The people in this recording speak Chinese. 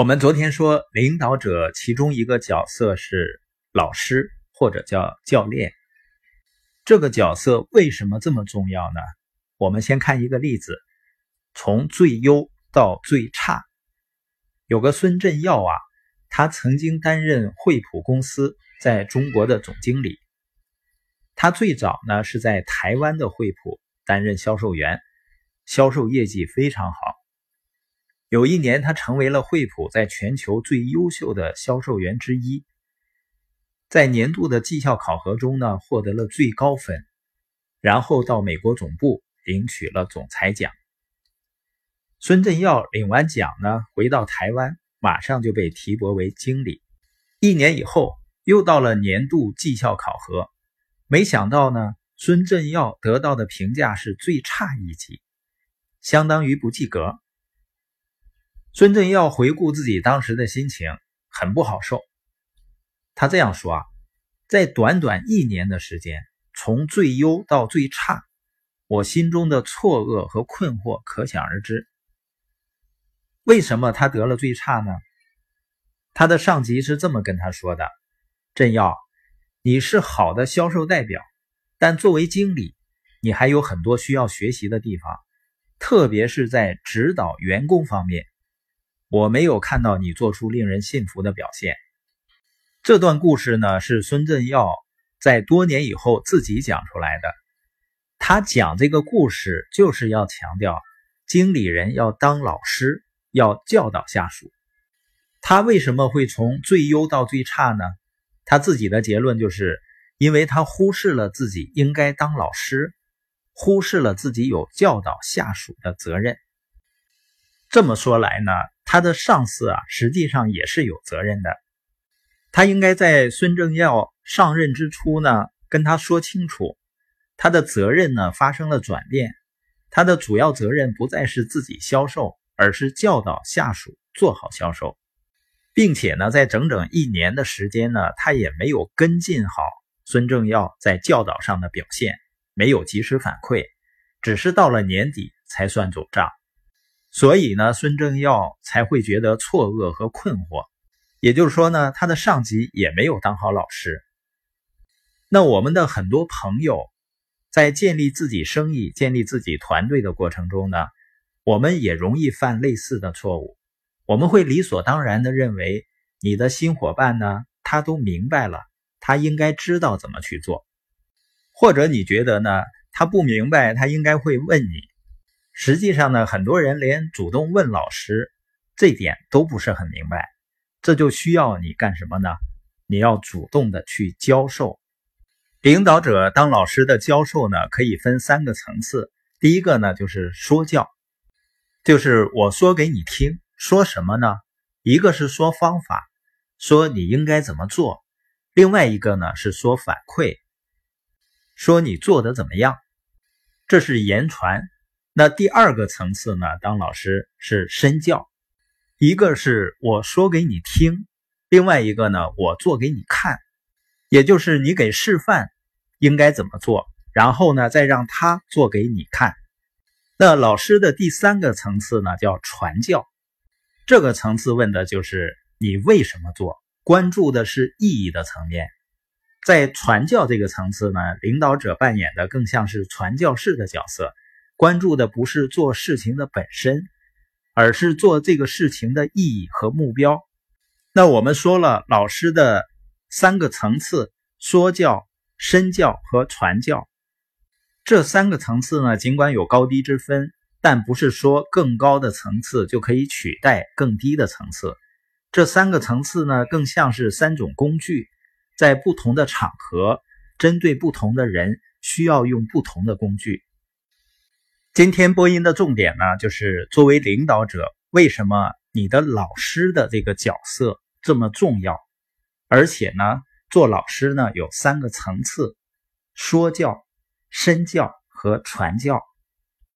我们昨天说，领导者其中一个角色是老师或者叫教练。这个角色为什么这么重要呢？我们先看一个例子，从最优到最差。有个孙振耀啊，他曾经担任惠普公司在中国的总经理。他最早呢是在台湾的惠普担任销售员，销售业绩非常好。有一年，他成为了惠普在全球最优秀的销售员之一，在年度的绩效考核中呢获得了最高分，然后到美国总部领取了总裁奖。孙振耀领完奖呢，回到台湾，马上就被提拨为经理。一年以后，又到了年度绩效考核，没想到呢，孙振耀得到的评价是最差一级，相当于不及格。孙振耀回顾自己当时的心情，很不好受。他这样说：“啊，在短短一年的时间，从最优到最差，我心中的错愕和困惑可想而知。为什么他得了最差呢？他的上级是这么跟他说的：‘振耀，你是好的销售代表，但作为经理，你还有很多需要学习的地方，特别是在指导员工方面。’”我没有看到你做出令人信服的表现。这段故事呢，是孙振耀在多年以后自己讲出来的。他讲这个故事，就是要强调经理人要当老师，要教导下属。他为什么会从最优到最差呢？他自己的结论就是，因为他忽视了自己应该当老师，忽视了自己有教导下属的责任。这么说来呢？他的上司啊，实际上也是有责任的。他应该在孙正耀上任之初呢，跟他说清楚，他的责任呢发生了转变，他的主要责任不再是自己销售，而是教导下属做好销售，并且呢，在整整一年的时间呢，他也没有跟进好孙正耀在教导上的表现，没有及时反馈，只是到了年底才算总账。所以呢，孙正耀才会觉得错愕和困惑。也就是说呢，他的上级也没有当好老师。那我们的很多朋友在建立自己生意、建立自己团队的过程中呢，我们也容易犯类似的错误。我们会理所当然的认为，你的新伙伴呢，他都明白了，他应该知道怎么去做。或者你觉得呢，他不明白，他应该会问你。实际上呢，很多人连主动问老师这点都不是很明白，这就需要你干什么呢？你要主动的去教授。领导者当老师的教授呢，可以分三个层次。第一个呢，就是说教，就是我说给你听，说什么呢？一个是说方法，说你应该怎么做；另外一个呢是说反馈，说你做的怎么样。这是言传。那第二个层次呢？当老师是身教，一个是我说给你听，另外一个呢，我做给你看，也就是你给示范应该怎么做，然后呢，再让他做给你看。那老师的第三个层次呢，叫传教，这个层次问的就是你为什么做，关注的是意义的层面。在传教这个层次呢，领导者扮演的更像是传教士的角色。关注的不是做事情的本身，而是做这个事情的意义和目标。那我们说了，老师的三个层次：说教、身教和传教。这三个层次呢，尽管有高低之分，但不是说更高的层次就可以取代更低的层次。这三个层次呢，更像是三种工具，在不同的场合，针对不同的人，需要用不同的工具。今天播音的重点呢，就是作为领导者，为什么你的老师的这个角色这么重要？而且呢，做老师呢有三个层次：说教、身教和传教。